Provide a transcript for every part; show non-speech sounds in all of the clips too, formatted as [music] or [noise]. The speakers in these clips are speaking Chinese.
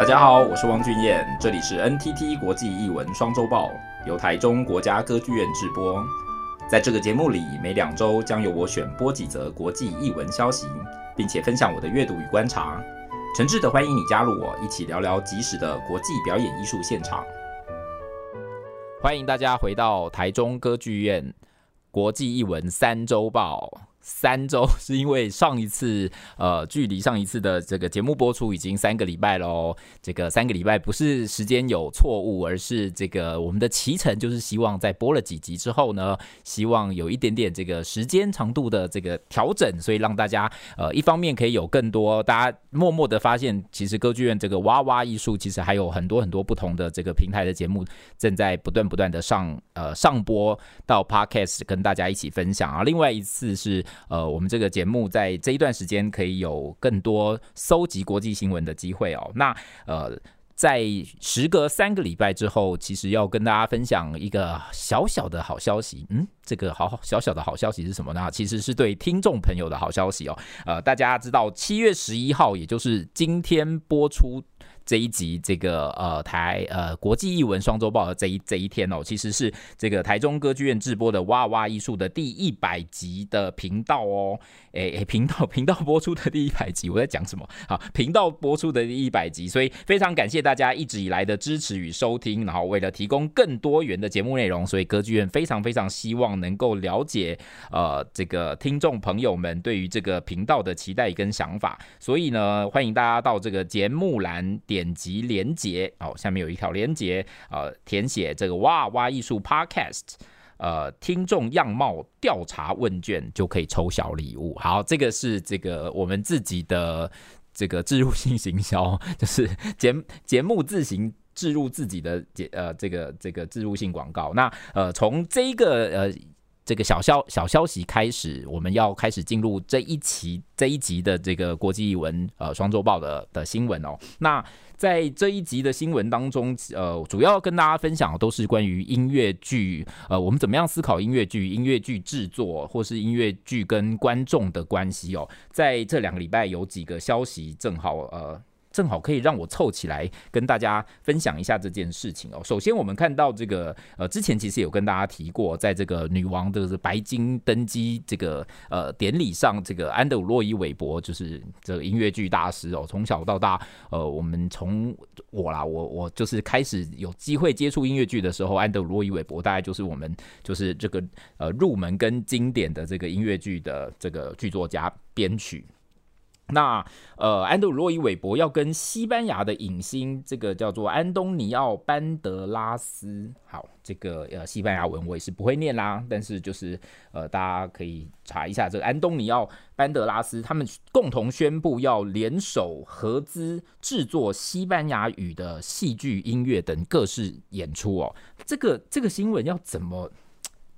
大家好，我是汪俊彦，这里是 NTT 国际艺文双周报，由台中国家歌剧院制播。在这个节目里，每两周将由我选播几则国际艺文消息，并且分享我的阅读与观察。诚挚的欢迎你加入我，一起聊聊即时的国际表演艺术现场。欢迎大家回到台中歌剧院国际艺文三周报。三周 [laughs] 是因为上一次，呃，距离上一次的这个节目播出已经三个礼拜喽。这个三个礼拜不是时间有错误，而是这个我们的期程就是希望在播了几集之后呢，希望有一点点这个时间长度的这个调整，所以让大家呃一方面可以有更多大家默默的发现，其实歌剧院这个哇哇艺术其实还有很多很多不同的这个平台的节目正在不断不断的上呃上播到 Podcast 跟大家一起分享啊。另外一次是。呃，我们这个节目在这一段时间可以有更多搜集国际新闻的机会哦。那呃，在时隔三个礼拜之后，其实要跟大家分享一个小小的好消息。嗯，这个好小小的好消息是什么呢？其实是对听众朋友的好消息哦。呃，大家知道七月十一号，也就是今天播出。这一集这个呃台呃国际艺文双周报的这一这一天哦，其实是这个台中歌剧院制播的哇哇艺术的第一百集的频道哦，诶诶频道 [laughs] 频道播出的第一百集，我在讲什么？好，频道播出的第一百集，所以非常感谢大家一直以来的支持与收听，然后为了提供更多元的节目内容，所以歌剧院非常非常希望能够了解呃这个听众朋友们对于这个频道的期待跟想法，所以呢，欢迎大家到这个节目栏点。点击连接哦，下面有一条连接，呃，填写这个哇哇艺术 Podcast，呃，听众样貌调查问卷就可以抽小礼物。好，这个是这个我们自己的这个置入性行销，[laughs] 就是节节目自行置入自己的节呃这个这个置入性广告。那呃，从这一个呃。这个小消小消息开始，我们要开始进入这一期这一集的这个国际艺文呃双周报的的新闻哦。那在这一集的新闻当中，呃，主要跟大家分享的都是关于音乐剧，呃，我们怎么样思考音乐剧、音乐剧制作，或是音乐剧跟观众的关系哦。在这两个礼拜有几个消息，正好呃。正好可以让我凑起来跟大家分享一下这件事情哦。首先，我们看到这个呃，之前其实有跟大家提过，在这个女王的白金登基这个呃典礼上，这个安德鲁洛伊韦伯就是这个音乐剧大师哦。从小到大，呃，我们从我啦，我我就是开始有机会接触音乐剧的时候，安德鲁洛伊韦伯大概就是我们就是这个呃入门跟经典的这个音乐剧的这个剧作家编曲。那呃，安德鲁洛伊韦伯要跟西班牙的影星，这个叫做安东尼奥班德拉斯，好，这个呃西班牙文我也是不会念啦，但是就是呃大家可以查一下这个安东尼奥班德拉斯，他们共同宣布要联手合资制作西班牙语的戏剧、音乐等各式演出哦。这个这个新闻要怎么？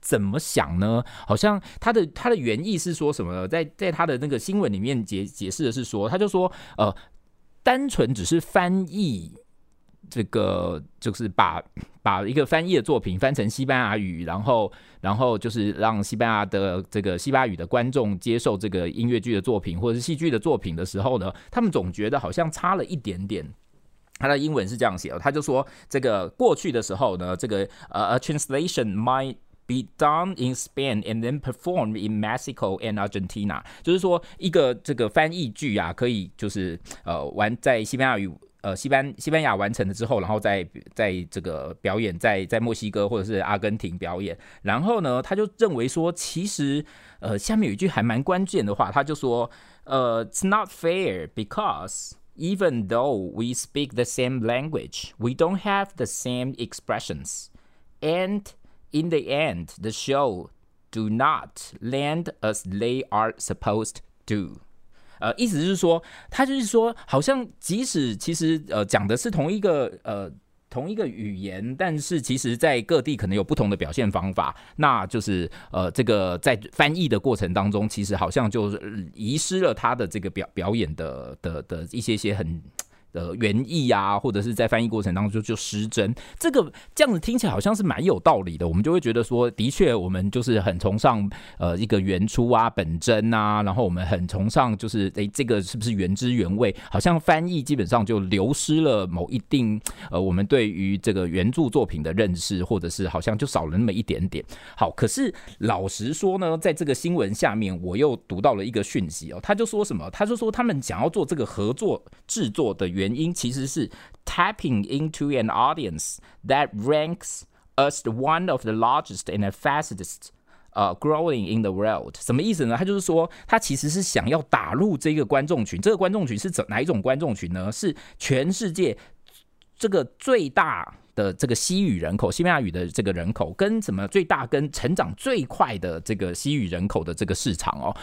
怎么想呢？好像他的他的原意是说什么呢？在在他的那个新闻里面解解释的是说，他就说呃，单纯只是翻译这个，就是把把一个翻译的作品翻成西班牙语，然后然后就是让西班牙的这个西班牙语的观众接受这个音乐剧的作品或者是戏剧的作品的时候呢，他们总觉得好像差了一点点。他的英文是这样写的，他就说这个过去的时候呢，这个呃，a translation might Be done in Spain and then performed in Mexico and Argentina，就是说一个这个翻译剧啊，可以就是呃完在西班牙语呃西班西班牙完成了之后，然后再在这个表演在在墨西哥或者是阿根廷表演。然后呢，他就认为说，其实呃下面有一句还蛮关键的话，他就说呃，It's not fair because even though we speak the same language, we don't have the same expressions and In the end, the show do not land as they are supposed to。呃，意思是说，他就是说，好像即使其实呃讲的是同一个呃同一个语言，但是其实在各地可能有不同的表现方法。那就是呃这个在翻译的过程当中，其实好像就遗失了他的这个表表演的的的一些些很。呃原意啊，或者是在翻译过程当中就就失真，这个这样子听起来好像是蛮有道理的。我们就会觉得说，的确我们就是很崇尚呃一个原初啊本真啊，然后我们很崇尚就是诶这个是不是原汁原味？好像翻译基本上就流失了某一定呃我们对于这个原著作品的认识，或者是好像就少了那么一点点。好，可是老实说呢，在这个新闻下面我又读到了一个讯息哦，他就说什么？他就说他们想要做这个合作制作的原原因其实是 tapping into an audience that ranks as one of the largest and fastest、uh, growing in the world。什么意思呢？他就是说，他其实是想要打入这个观众群。这个观众群是怎哪一种观众群呢？是全世界这个最大的这个西语人口，西班牙语的这个人口，跟什么最大跟成长最快的这个西语人口的这个市场哦。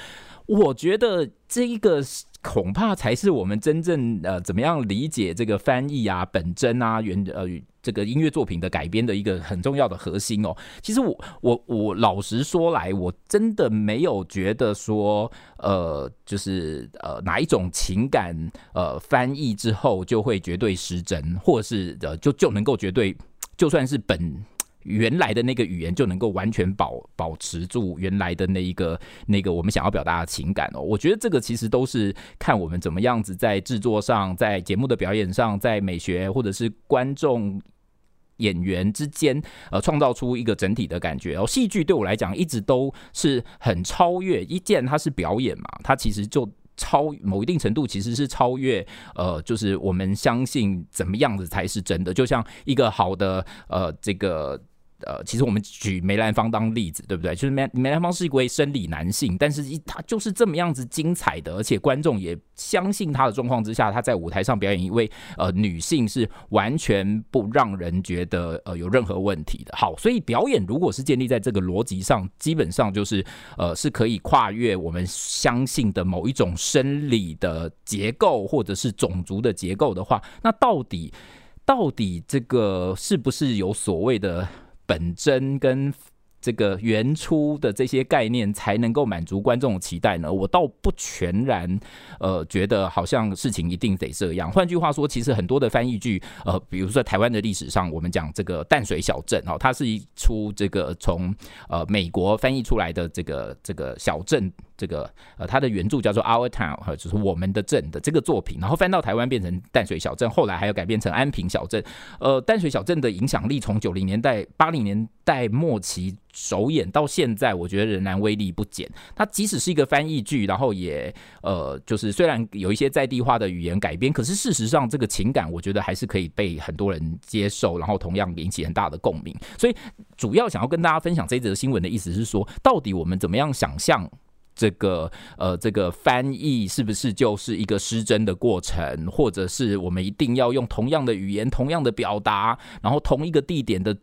我觉得这一个恐怕才是我们真正呃怎么样理解这个翻译啊、本真啊、原呃这个音乐作品的改编的一个很重要的核心哦。其实我我我老实说来，我真的没有觉得说呃就是呃哪一种情感呃翻译之后就会绝对失真，或是呃就就能够绝对就算是本。原来的那个语言就能够完全保保持住原来的那一个那个我们想要表达的情感哦，我觉得这个其实都是看我们怎么样子在制作上，在节目的表演上，在美学或者是观众演员之间呃创造出一个整体的感觉哦。戏剧对我来讲一直都是很超越，一见它是表演嘛，它其实就超某一定程度其实是超越呃，就是我们相信怎么样子才是真的，就像一个好的呃这个。呃，其实我们举梅兰芳当例子，对不对？就是梅梅兰芳是一位生理男性，但是他就是这么样子精彩的，而且观众也相信他的状况之下，他在舞台上表演一位呃女性是完全不让人觉得呃有任何问题的。好，所以表演如果是建立在这个逻辑上，基本上就是呃是可以跨越我们相信的某一种生理的结构或者是种族的结构的话，那到底到底这个是不是有所谓的？本真跟这个原初的这些概念才能够满足观众的期待呢？我倒不全然，呃，觉得好像事情一定得这样。换句话说，其实很多的翻译剧，呃，比如说台湾的历史上，我们讲这个淡水小镇哦，它是一出这个从呃美国翻译出来的这个这个小镇。这个呃，他的原著叫做《Our Town》，就是我们的镇的这个作品，然后翻到台湾变成淡水小镇，后来还有改编成安平小镇。呃，淡水小镇的影响力从九零年代、八零年代末期首演到现在，我觉得仍然威力不减。它即使是一个翻译剧，然后也呃，就是虽然有一些在地化的语言改编，可是事实上这个情感，我觉得还是可以被很多人接受，然后同样引起很大的共鸣。所以主要想要跟大家分享这则新闻的意思是说，到底我们怎么样想象？这个呃，这个翻译是不是就是一个失真的过程，或者是我们一定要用同样的语言、同样的表达，然后同一个地点的？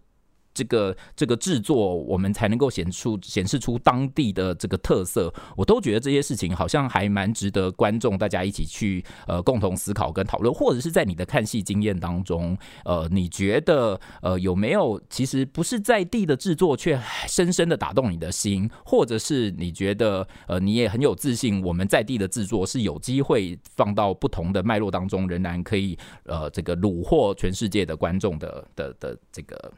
这个这个制作，我们才能够显出显示出当地的这个特色。我都觉得这些事情好像还蛮值得观众大家一起去呃共同思考跟讨论，或者是在你的看戏经验当中，呃，你觉得呃有没有其实不是在地的制作，却深深的打动你的心，或者是你觉得呃你也很有自信，我们在地的制作是有机会放到不同的脉络当中，仍然可以呃这个虏获全世界的观众的的的这个。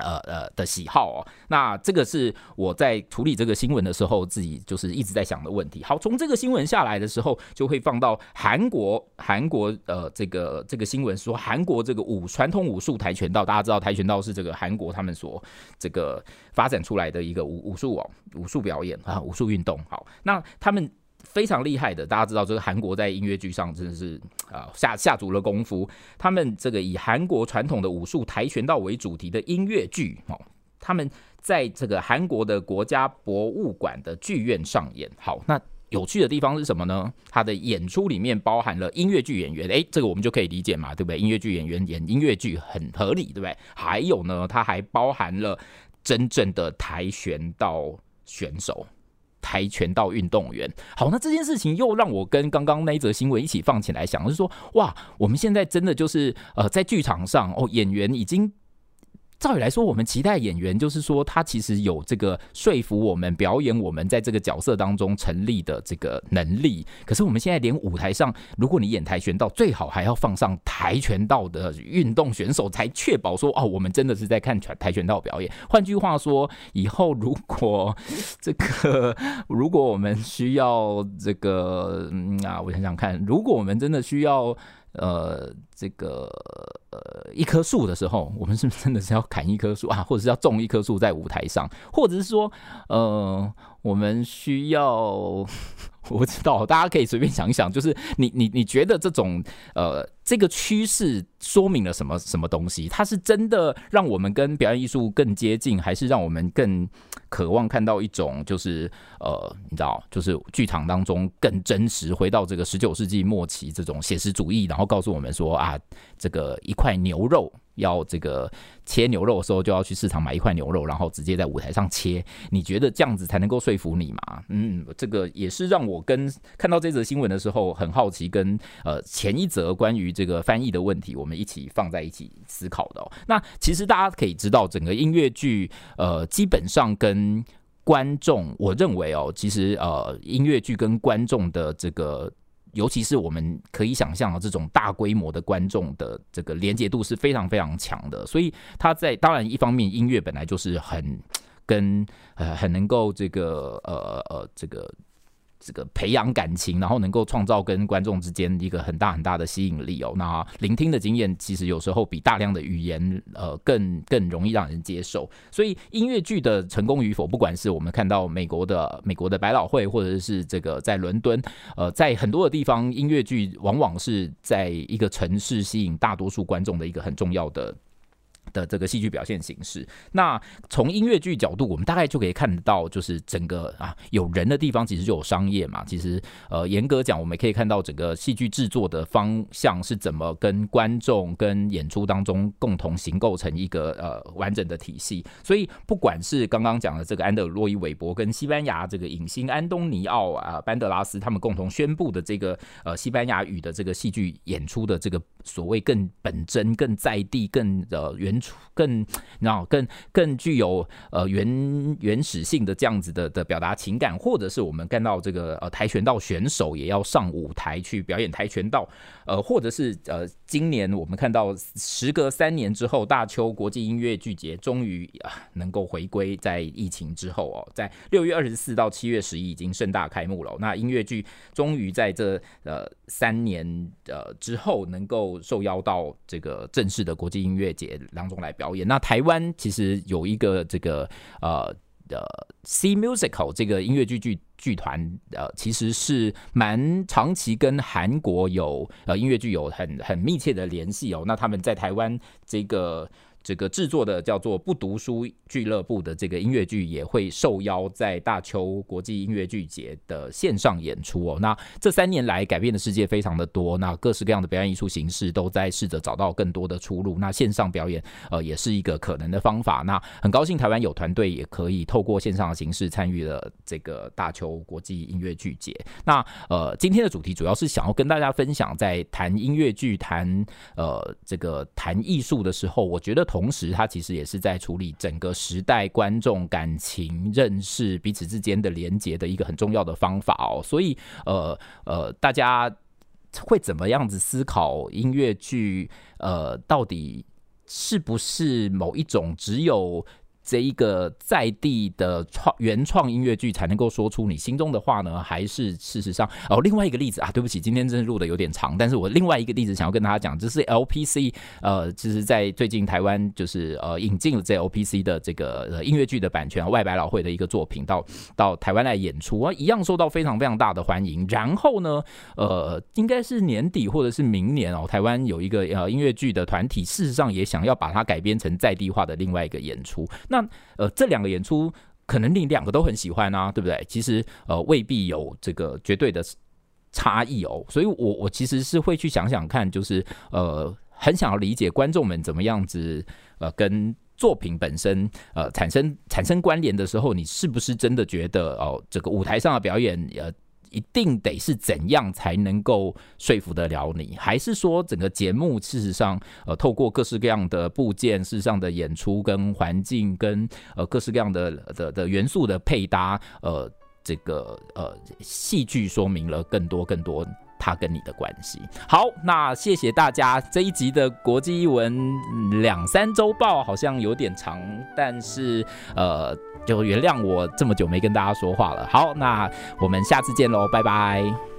呃呃的喜好哦，那这个是我在处理这个新闻的时候，自己就是一直在想的问题。好，从这个新闻下来的时候，就会放到韩国，韩国呃这个这个新闻说，韩国这个武传统武术跆拳道，大家知道跆拳道是这个韩国他们所这个发展出来的一个武武术哦，武术表演啊，武术运动。好，那他们。非常厉害的，大家知道，这个韩国在音乐剧上真的是啊下下足了功夫。他们这个以韩国传统的武术跆拳道为主题的音乐剧哦，他们在这个韩国的国家博物馆的剧院上演。好，那有趣的地方是什么呢？他的演出里面包含了音乐剧演员，诶，这个我们就可以理解嘛，对不对？音乐剧演员演音乐剧很合理，对不对？还有呢，它还包含了真正的跆拳道选手。跆拳道运动员，好，那这件事情又让我跟刚刚那一则新闻一起放起来想，就是说，哇，我们现在真的就是呃，在剧场上哦，演员已经照理来说，我们期待演员就是说他其实有这个说服我们表演我们在这个角色当中成立的这个能力。可是我们现在连舞台上，如果你演跆拳道，最好还要放上跆拳道的运动选手，才确保说哦，我们真的是在看跆拳道表演。换句话说，以后如果这个如果我们需要这个嗯啊，我想想看，如果我们真的需要。呃，这个呃，一棵树的时候，我们是不是真的是要砍一棵树啊，或者是要种一棵树在舞台上，或者是说，呃，我们需要。我不知道，大家可以随便想一想，就是你你你觉得这种呃这个趋势说明了什么什么东西？它是真的让我们跟表演艺术更接近，还是让我们更渴望看到一种就是呃你知道，就是剧场当中更真实，回到这个十九世纪末期这种写实主义，然后告诉我们说啊，这个一块牛肉。要这个切牛肉的时候，就要去市场买一块牛肉，然后直接在舞台上切。你觉得这样子才能够说服你吗？嗯，这个也是让我跟看到这则新闻的时候很好奇，跟呃前一则关于这个翻译的问题，我们一起放在一起思考的。那其实大家可以知道，整个音乐剧呃基本上跟观众，我认为哦，其实呃音乐剧跟观众的这个。尤其是我们可以想象的这种大规模的观众的这个连接度是非常非常强的，所以他在当然一方面音乐本来就是很跟呃很能够这个呃呃这个。这个培养感情，然后能够创造跟观众之间一个很大很大的吸引力哦。那聆听的经验其实有时候比大量的语言呃更更容易让人接受。所以音乐剧的成功与否，不管是我们看到美国的美国的百老汇，或者是这个在伦敦，呃，在很多的地方，音乐剧往往是在一个城市吸引大多数观众的一个很重要的。的这个戏剧表现形式，那从音乐剧角度，我们大概就可以看到，就是整个啊有人的地方，其实就有商业嘛。其实呃，严格讲，我们可以看到整个戏剧制作的方向是怎么跟观众跟演出当中共同形构成一个呃完整的体系。所以，不管是刚刚讲的这个安德洛伊韦伯跟西班牙这个影星安东尼奥啊班德拉斯他们共同宣布的这个呃西班牙语的这个戏剧演出的这个所谓更本真、更在地、更呃原。更，你知道更更具有呃原原始性的这样子的的表达情感，或者是我们看到这个呃跆拳道选手也要上舞台去表演跆拳道，呃，或者是呃今年我们看到时隔三年之后，大邱国际音乐剧节终于啊能够回归，在疫情之后哦，在六月二十四到七月十一已经盛大开幕了。那音乐剧终于在这呃三年呃之后能够受邀到这个正式的国际音乐节当中来表演。那台湾其实有一个这个呃呃 C Musical 这个音乐剧剧剧团，呃，其实是蛮长期跟韩国有呃音乐剧有很很密切的联系哦。那他们在台湾这个。这个制作的叫做不读书俱乐部的这个音乐剧也会受邀在大邱国际音乐剧节的线上演出哦。那这三年来改变的世界非常的多，那各式各样的表演艺术形式都在试着找到更多的出路。那线上表演呃也是一个可能的方法。那很高兴台湾有团队也可以透过线上的形式参与了这个大邱国际音乐剧节。那呃今天的主题主要是想要跟大家分享，在谈音乐剧、谈呃这个谈艺术的时候，我觉得。同时，它其实也是在处理整个时代观众感情认识彼此之间的连接的一个很重要的方法哦。所以，呃呃，大家会怎么样子思考音乐剧？呃，到底是不是某一种只有？这一个在地的创原创音乐剧才能够说出你心中的话呢？还是事实上哦？另外一个例子啊，对不起，今天真的录的有点长，但是我另外一个例子想要跟大家讲，就是 LPC 呃，其实在最近台湾就是呃引进了这 LPC 的这个呃音乐剧的版权，外百老汇的一个作品到到台湾来演出啊，一样受到非常非常大的欢迎。然后呢，呃，应该是年底或者是明年哦，台湾有一个呃音乐剧的团体，事实上也想要把它改编成在地化的另外一个演出。那呃，这两个演出可能你两个都很喜欢啊，对不对？其实呃，未必有这个绝对的差异哦。所以我我其实是会去想想看，就是呃，很想要理解观众们怎么样子呃，跟作品本身呃产生产生关联的时候，你是不是真的觉得哦，这个舞台上的表演呃。一定得是怎样才能够说服得了你？还是说整个节目事实上，呃，透过各式各样的部件，事实上的演出跟环境跟呃各式各样的的的元素的配搭，呃，这个呃戏剧说明了更多更多他跟你的关系。好，那谢谢大家这一集的国际译文两三周报好像有点长，但是呃。就原谅我这么久没跟大家说话了。好，那我们下次见喽，拜拜。